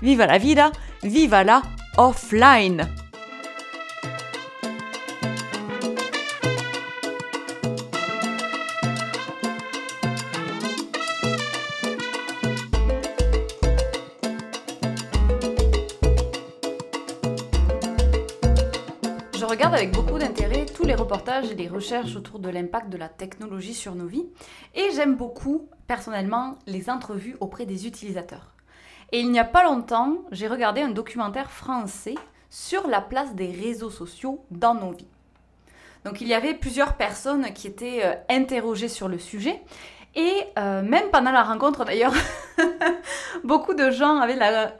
viva la vida, viva la offline. Je regarde avec beaucoup d'intérêt tous les reportages et les recherches autour de l'impact de la technologie sur nos vies et j'aime beaucoup personnellement les entrevues auprès des utilisateurs. Et il n'y a pas longtemps, j'ai regardé un documentaire français sur la place des réseaux sociaux dans nos vies. Donc il y avait plusieurs personnes qui étaient euh, interrogées sur le sujet. Et euh, même pendant la rencontre d'ailleurs, beaucoup de gens avaient la,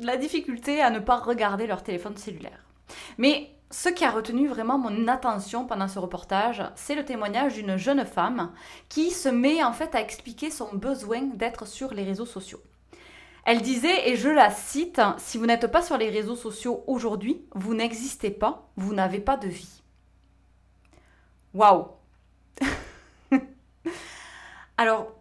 la difficulté à ne pas regarder leur téléphone cellulaire. Mais ce qui a retenu vraiment mon attention pendant ce reportage, c'est le témoignage d'une jeune femme qui se met en fait à expliquer son besoin d'être sur les réseaux sociaux. Elle disait, et je la cite, Si vous n'êtes pas sur les réseaux sociaux aujourd'hui, vous n'existez pas, vous n'avez pas de vie. Waouh Alors,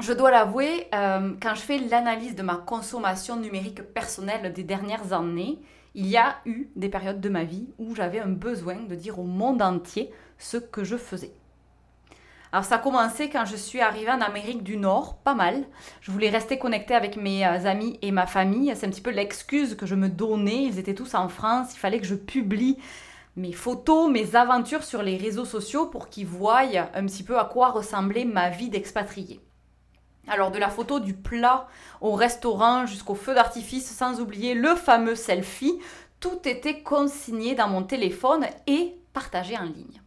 je dois l'avouer, euh, quand je fais l'analyse de ma consommation numérique personnelle des dernières années, il y a eu des périodes de ma vie où j'avais un besoin de dire au monde entier ce que je faisais. Alors ça a commencé quand je suis arrivée en Amérique du Nord, pas mal. Je voulais rester connectée avec mes euh, amis et ma famille. C'est un petit peu l'excuse que je me donnais. Ils étaient tous en France. Il fallait que je publie mes photos, mes aventures sur les réseaux sociaux pour qu'ils voient un petit peu à quoi ressemblait ma vie d'expatriée. Alors de la photo du plat au restaurant jusqu'au feu d'artifice, sans oublier le fameux selfie, tout était consigné dans mon téléphone et partagé en ligne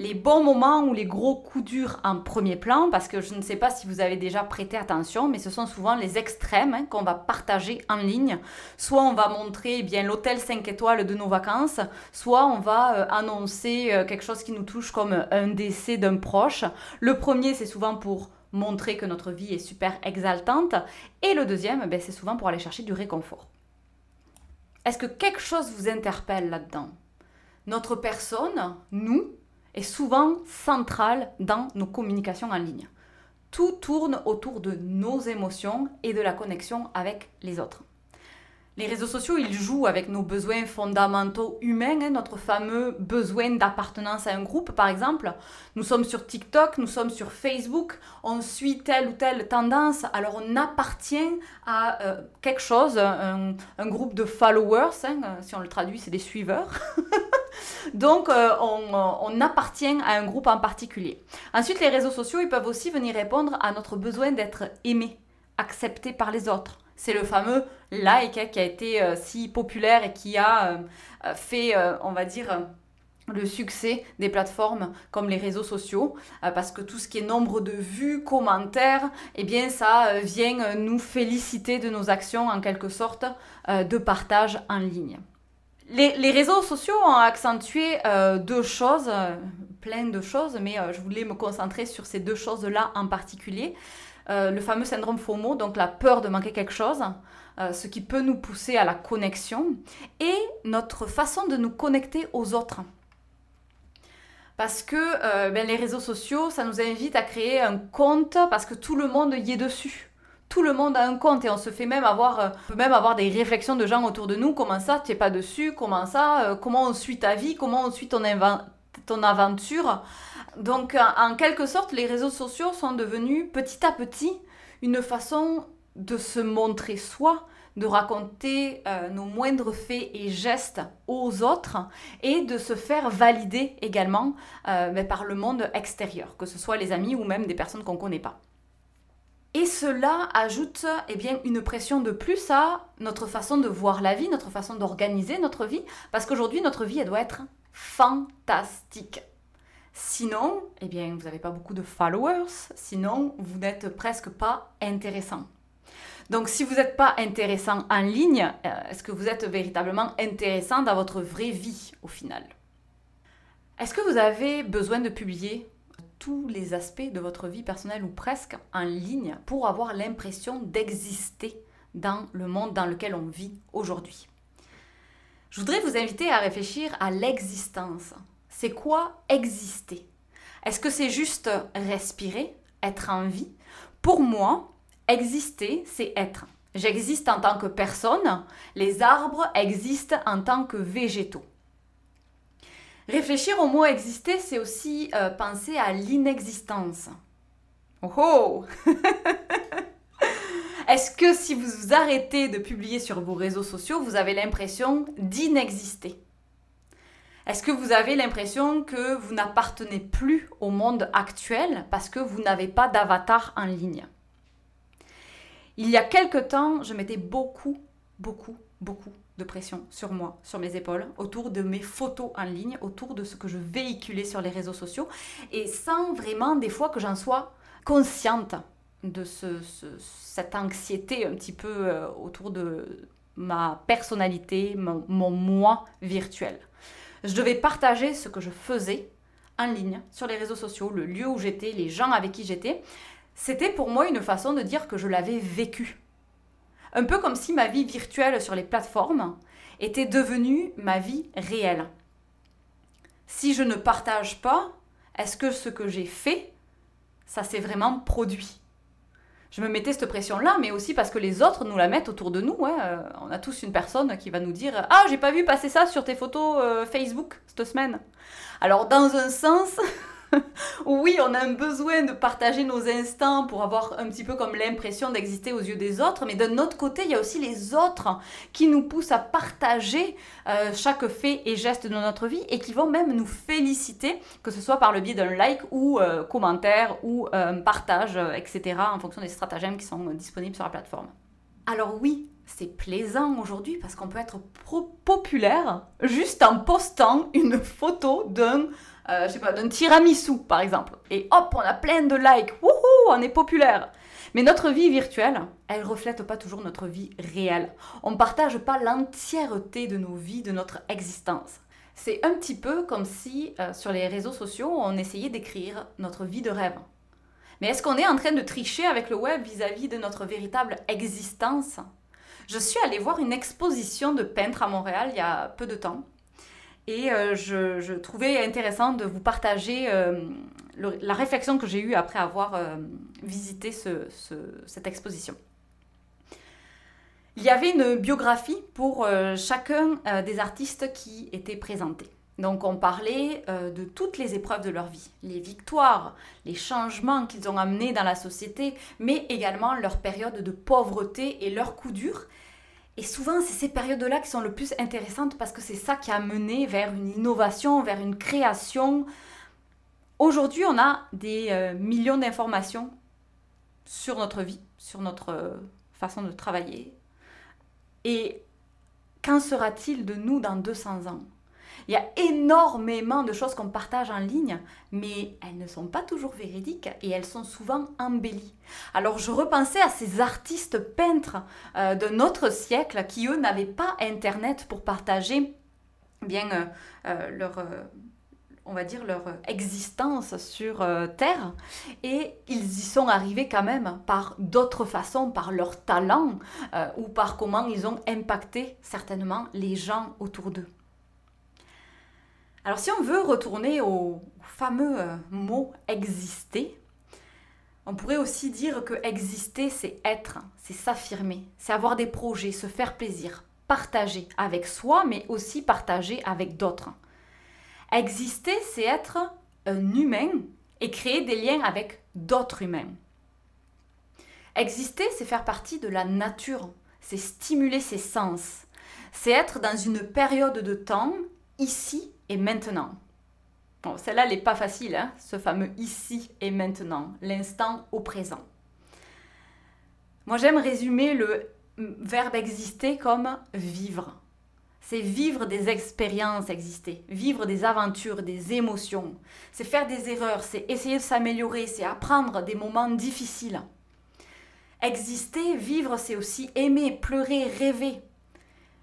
les bons moments ou les gros coups durs en premier plan, parce que je ne sais pas si vous avez déjà prêté attention, mais ce sont souvent les extrêmes hein, qu'on va partager en ligne. Soit on va montrer eh bien l'hôtel 5 étoiles de nos vacances, soit on va euh, annoncer euh, quelque chose qui nous touche comme un décès d'un proche. Le premier, c'est souvent pour montrer que notre vie est super exaltante, et le deuxième, ben, c'est souvent pour aller chercher du réconfort. Est-ce que quelque chose vous interpelle là-dedans? Notre personne, nous, est souvent centrale dans nos communications en ligne. Tout tourne autour de nos émotions et de la connexion avec les autres. Les réseaux sociaux, ils jouent avec nos besoins fondamentaux humains, hein, notre fameux besoin d'appartenance à un groupe, par exemple. Nous sommes sur TikTok, nous sommes sur Facebook, on suit telle ou telle tendance, alors on appartient à euh, quelque chose, un, groupe de followers, hein, si on le traduit, c'est des suiveurs. Donc, euh, on, appartient à un groupe en particulier. Ensuite, les réseaux sociaux, ils peuvent aussi venir répondre à notre besoin d'être aimé, accepté par les autres. C'est le fameux like qui a été euh, si populaire et qui a euh, fait, on va dire, le succès des plateformes comme les réseaux sociaux, parce que tout ce qui est nombre de vues, commentaires, eh bien ça vient nous féliciter de nos actions en quelque sorte de partage en ligne. Les, réseaux sociaux ont accentué euh, deux choses, euh, plein de choses, mais euh, je voulais me concentrer sur ces deux choses-là en particulier. Le fameux syndrome FOMO, donc la peur de manquer quelque chose, ce qui peut nous pousser à la connexion, et notre façon de nous connecter aux autres. Parce que ben, les réseaux sociaux, ça nous invite à créer un compte parce que tout le monde y est dessus. Tout le monde a un compte et on se fait même avoir, euh, peut même avoir des réflexions de gens autour de nous. Comment ça, tu n'es pas dessus? Comment ça? Euh, Comment on suit ta vie? Comment on suit ton aventure? Donc, en quelque sorte, les réseaux sociaux sont devenus petit à petit une façon de se montrer soi, de raconter euh, nos moindres faits et gestes aux autres et de se faire valider également mais par le monde extérieur, que ce soit les amis ou même des personnes qu'on ne connaît pas. Et cela ajoute eh bien, une pression de plus à notre façon de voir la vie, notre façon d'organiser notre vie, parce qu'aujourd'hui, notre vie, doit être fantastique. Sinon, eh bien, vous n'avez pas beaucoup de followers, sinon, vous n'êtes presque pas intéressant. Donc si vous n'êtes pas intéressant en ligne, euh, est-ce que vous êtes véritablement intéressant dans votre vraie vie au final? Est-ce que vous avez besoin de publier tous les aspects de votre vie personnelle ou presque en ligne pour avoir l'impression d'exister dans le monde dans lequel on vit aujourd'hui? Je voudrais vous inviter à réfléchir à l'existence. C'est quoi exister? Est-ce que c'est juste respirer, être en vie? Pour moi, Exister, c'est être. J'existe en tant que personne, les arbres existent en tant que végétaux. Réfléchir au mot exister, c'est aussi euh, penser à l'inexistence. Oh oh Est-ce que si vous vous arrêtez de publier sur vos réseaux sociaux, vous avez l'impression d'inexister? Est-ce que vous avez l'impression que vous n'appartenez plus au monde actuel parce que vous n'avez pas d'avatar en ligne? Il y a quelque temps, je mettais beaucoup, beaucoup, beaucoup de pression sur moi, sur mes épaules, autour de mes photos en ligne, autour de ce que je véhiculais sur les réseaux sociaux, et sans vraiment des fois que j'en sois consciente de cette anxiété un petit peu euh, autour de ma personnalité, mon, mon moi virtuel. Je devais partager ce que je faisais en ligne, sur les réseaux sociaux, le lieu où j'étais, les gens avec qui j'étais, c'était pour moi une façon de dire que je l'avais vécu. Un peu comme si ma vie virtuelle sur les plateformes était devenue ma vie réelle. Si je ne partage pas, est-ce que ce que j'ai fait, ça s'est vraiment produit? Je me mettais cette pression-là, mais aussi parce que les autres nous la mettent autour de nous. Hein. On a tous une personne qui va nous dire Ah, j'ai pas vu passer ça sur tes photos euh, Facebook cette semaine. Alors, dans un sens, oui, on a un besoin de partager nos instants pour avoir un petit peu comme l'impression d'exister aux yeux des autres, mais d'un autre côté, il y a aussi les autres qui nous poussent à partager euh, chaque fait et geste de notre vie et qui vont même nous féliciter, que ce soit par le biais d'un like ou euh, commentaire ou euh, partage, etc., en fonction des stratagèmes qui sont disponibles sur la plateforme. Alors oui, c'est plaisant aujourd'hui parce qu'on peut être populaire juste en postant une photo d'un euh, je sais pas, d'un tiramisu par exemple. Et hop, on a plein de likes, wouhou, on est populaire. Mais notre vie virtuelle, elle reflète pas toujours notre vie réelle. On ne partage pas l'entièreté de nos vies, de notre existence. C'est un petit peu comme si euh, sur les réseaux sociaux, on essayait d'écrire notre vie de rêve. Mais est-ce qu'on est en train de tricher avec le web vis-à-vis -vis de notre véritable existence? Je suis allée voir une exposition de peintres à Montréal il y a peu de temps. Et euh, je, trouvais intéressant de vous partager euh, la réflexion que j'ai eue après avoir euh, visité cette exposition. Il y avait une biographie pour chacun des artistes qui étaient présentés. Donc on parlait de toutes les épreuves de leur vie, les victoires, les changements qu'ils ont amenés dans la société, mais également leur période de pauvreté et leurs coups durs, et souvent, c'est ces périodes-là qui sont le plus intéressantes parce que c'est ça qui a mené vers une innovation, vers une création. Aujourd'hui, on a des euh, millions d'informations sur notre vie, sur notre euh, façon de travailler. Et qu'en sera-t-il de nous dans 200 ans? Il y a énormément de choses qu'on partage en ligne, mais elles ne sont pas toujours véridiques et elles sont souvent embellies. Alors je repensais à ces artistes peintres euh, de notre siècle qui, eux, n'avaient pas Internet pour partager bien euh, euh, leur on va dire, leur existence sur Terre. Et ils y sont arrivés quand même par d'autres façons, par leur talent ou par comment ils ont impacté certainement les gens autour d'eux. Alors si on veut retourner au fameux euh, mot exister, on pourrait aussi dire que exister, c'est être, c'est s'affirmer, c'est avoir des projets, se faire plaisir, partager avec soi, mais aussi partager avec d'autres. Exister, c'est être un humain et créer des liens avec d'autres humains. Exister, c'est faire partie de la nature, c'est stimuler ses sens, c'est être dans une période de temps, ici et maintenant. Bon, celle-là, elle n'est pas facile, hein, ce fameux ici et maintenant, l'instant au présent. Moi, j'aime résumer le verbe exister comme vivre. C'est vivre des expériences exister, vivre des aventures, des émotions. C'est faire des erreurs, c'est essayer de s'améliorer, c'est apprendre des moments difficiles. Exister, vivre, c'est aussi aimer, pleurer, rêver.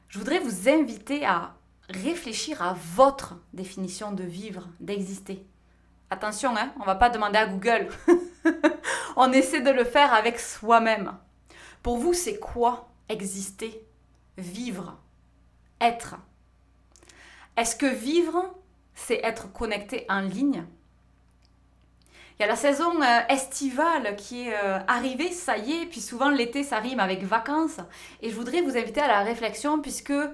Je voudrais vous inviter à réfléchir à votre définition de vivre, d'exister. Attention, hein, on ne va pas demander à Google. on essaie de le faire avec soi-même. Pour vous, c'est quoi exister, vivre, être? Est-ce que vivre, c'est être connecté en ligne? Il y a la saison euh, estivale qui est euh, arrivée, ça y est, puis souvent l'été ça rime avec vacances. Et je voudrais vous inviter à la réflexion puisque euh,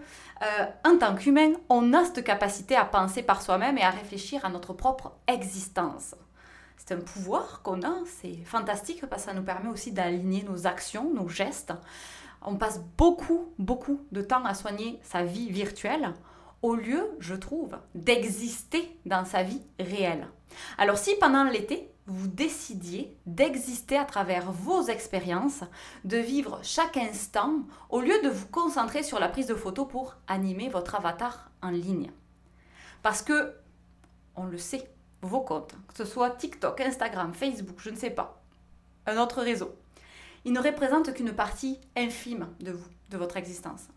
en tant qu'humain, on a cette capacité à penser par soi-même et à réfléchir à notre propre existence. C'est un pouvoir qu'on a, c'est fantastique parce que ça nous permet aussi d'aligner nos actions, nos gestes. On passe beaucoup, beaucoup de temps à soigner sa vie virtuelle au lieu, je trouve, d'exister dans sa vie réelle. Alors si pendant l'été, vous décidiez d'exister à travers vos expériences, de vivre chaque instant, au lieu de vous concentrer sur la prise de photos pour animer votre avatar en ligne. Parce que, on le sait, vos comptes, que ce soit TikTok, Instagram, Facebook, je ne sais pas, un autre réseau, ils ne représentent qu'une partie infime de vous, de votre existence.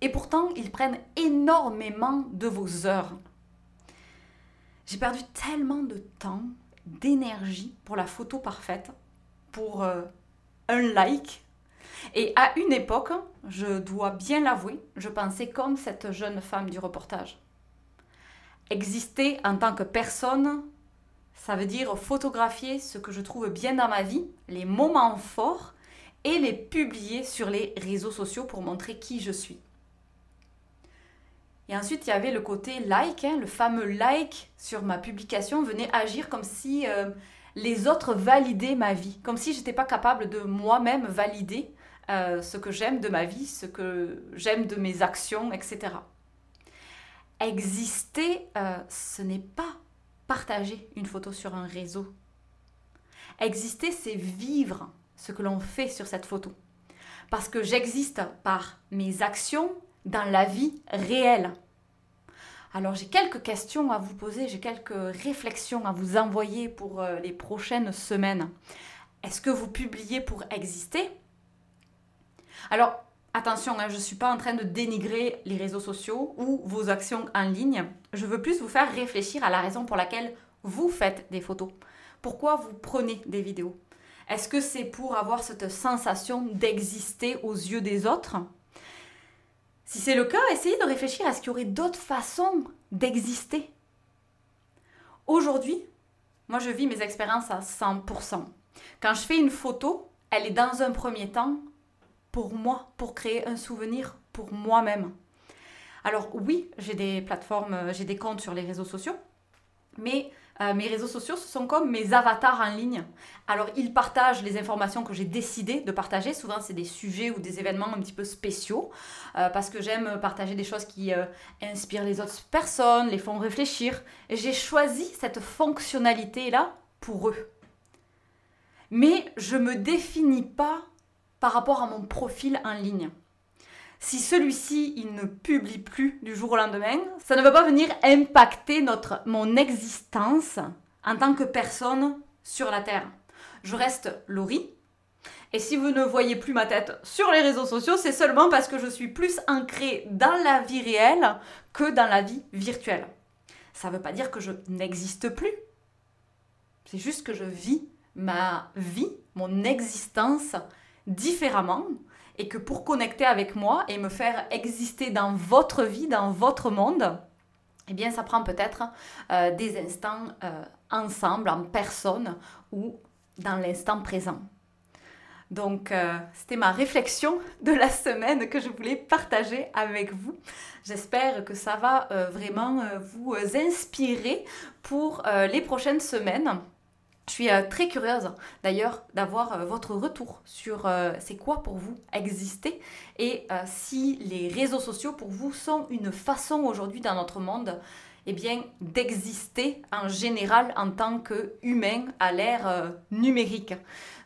Et pourtant, ils prennent énormément de vos heures. J'ai perdu tellement de temps d'énergie pour la photo parfaite, pour euh, un like. Et à une époque, je dois bien l'avouer, je pensais comme cette jeune femme du reportage. Exister en tant que personne, ça veut dire photographier ce que je trouve bien dans ma vie, les moments forts, et les publier sur les réseaux sociaux pour montrer qui je suis. Et ensuite, il y avait le côté like, hein, le fameux like sur ma publication venait agir comme si euh, les autres validaient ma vie, comme si j'étais pas capable de moi-même valider euh, ce que j'aime de ma vie, ce que j'aime de mes actions, etc. Exister, euh, ce n'est pas partager une photo sur un réseau. Exister, c'est vivre ce que l'on fait sur cette photo. Parce que j'existe par mes actions, dans la vie réelle. Alors j'ai quelques questions à vous poser, j'ai quelques réflexions à vous envoyer pour euh, les prochaines semaines. Est-ce que vous publiez pour exister? Alors attention, hein, je ne suis pas en train de dénigrer les réseaux sociaux ou vos actions en ligne. Je veux plus vous faire réfléchir à la raison pour laquelle vous faites des photos. Pourquoi vous prenez des vidéos? Est-ce que c'est pour avoir cette sensation d'exister aux yeux des autres? Si c'est le cas, essayez de réfléchir à ce qu'il y aurait d'autres façons d'exister. Aujourd'hui, moi je vis mes expériences à 100%. Quand je fais une photo, elle est dans un premier temps pour moi, pour créer un souvenir pour moi-même. Alors oui, j'ai des plateformes, j'ai des comptes sur les réseaux sociaux, mais euh, mes réseaux sociaux, ce sont comme mes avatars en ligne. Alors, ils partagent les informations que j'ai décidé de partager. Souvent, c'est des sujets ou des événements un petit peu spéciaux, euh, parce que j'aime partager des choses qui euh, inspirent les autres personnes, les font réfléchir. J'ai choisi cette fonctionnalité-là pour eux. Mais je ne me définis pas par rapport à mon profil en ligne si celui-ci il ne publie plus du jour au lendemain, ça ne va pas venir impacter notre, mon existence en tant que personne sur la Terre. Je reste Laurie. Et si vous ne voyez plus ma tête sur les réseaux sociaux, c'est seulement parce que je suis plus ancrée dans la vie réelle que dans la vie virtuelle. Ça ne veut pas dire que je n'existe plus. C'est juste que je vis ma vie, mon existence différemment et que pour connecter avec moi et me faire exister dans votre vie, dans votre monde, eh bien, ça prend peut-être euh, des instants euh, ensemble, en personne ou dans l'instant présent. Donc, euh, c'était ma réflexion de la semaine que je voulais partager avec vous. J'espère que ça va vraiment vous inspirer pour les prochaines semaines. Je suis euh, très curieuse d'ailleurs d'avoir euh, votre retour sur euh, c'est quoi pour vous exister et si les réseaux sociaux pour vous sont une façon aujourd'hui dans notre monde eh bien d'exister en général en tant qu'humain à l'ère numérique.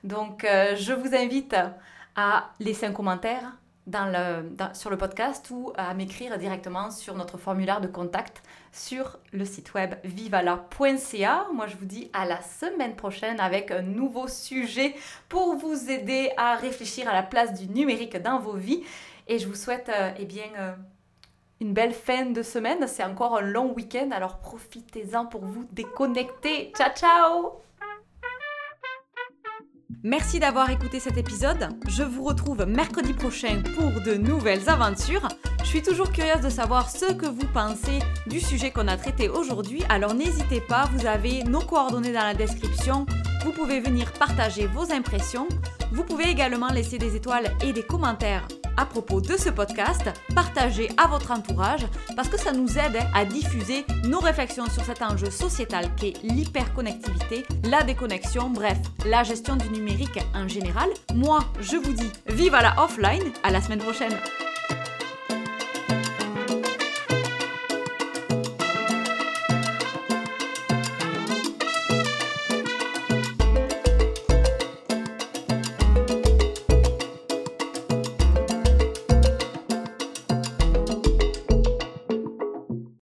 Donc je vous invite à laisser un commentaire, sur le podcast ou à m'écrire directement sur notre formulaire de contact sur le site web vivala.ca. Moi, je vous dis à la semaine prochaine avec un nouveau sujet pour vous aider à réfléchir à la place du numérique dans vos vies. Et je vous souhaite euh, eh bien, euh, une belle fin de semaine. C'est encore un long week-end, alors profitez-en pour vous déconnecter. Ciao, ciao Merci d'avoir écouté cet épisode. Je vous retrouve mercredi prochain pour de nouvelles aventures. Je suis toujours curieuse de savoir ce que vous pensez du sujet qu'on a traité aujourd'hui, alors n'hésitez pas, vous avez nos coordonnées dans la description. Vous pouvez venir partager vos impressions. Vous pouvez également laisser des étoiles et des commentaires à propos de ce podcast, partagez à votre entourage parce que ça nous aide à diffuser nos réflexions sur cet enjeu sociétal qu'est l'hyperconnectivité, la déconnexion, bref, la gestion du numérique en général. Moi, je vous dis vive à la offline, à la semaine prochaine.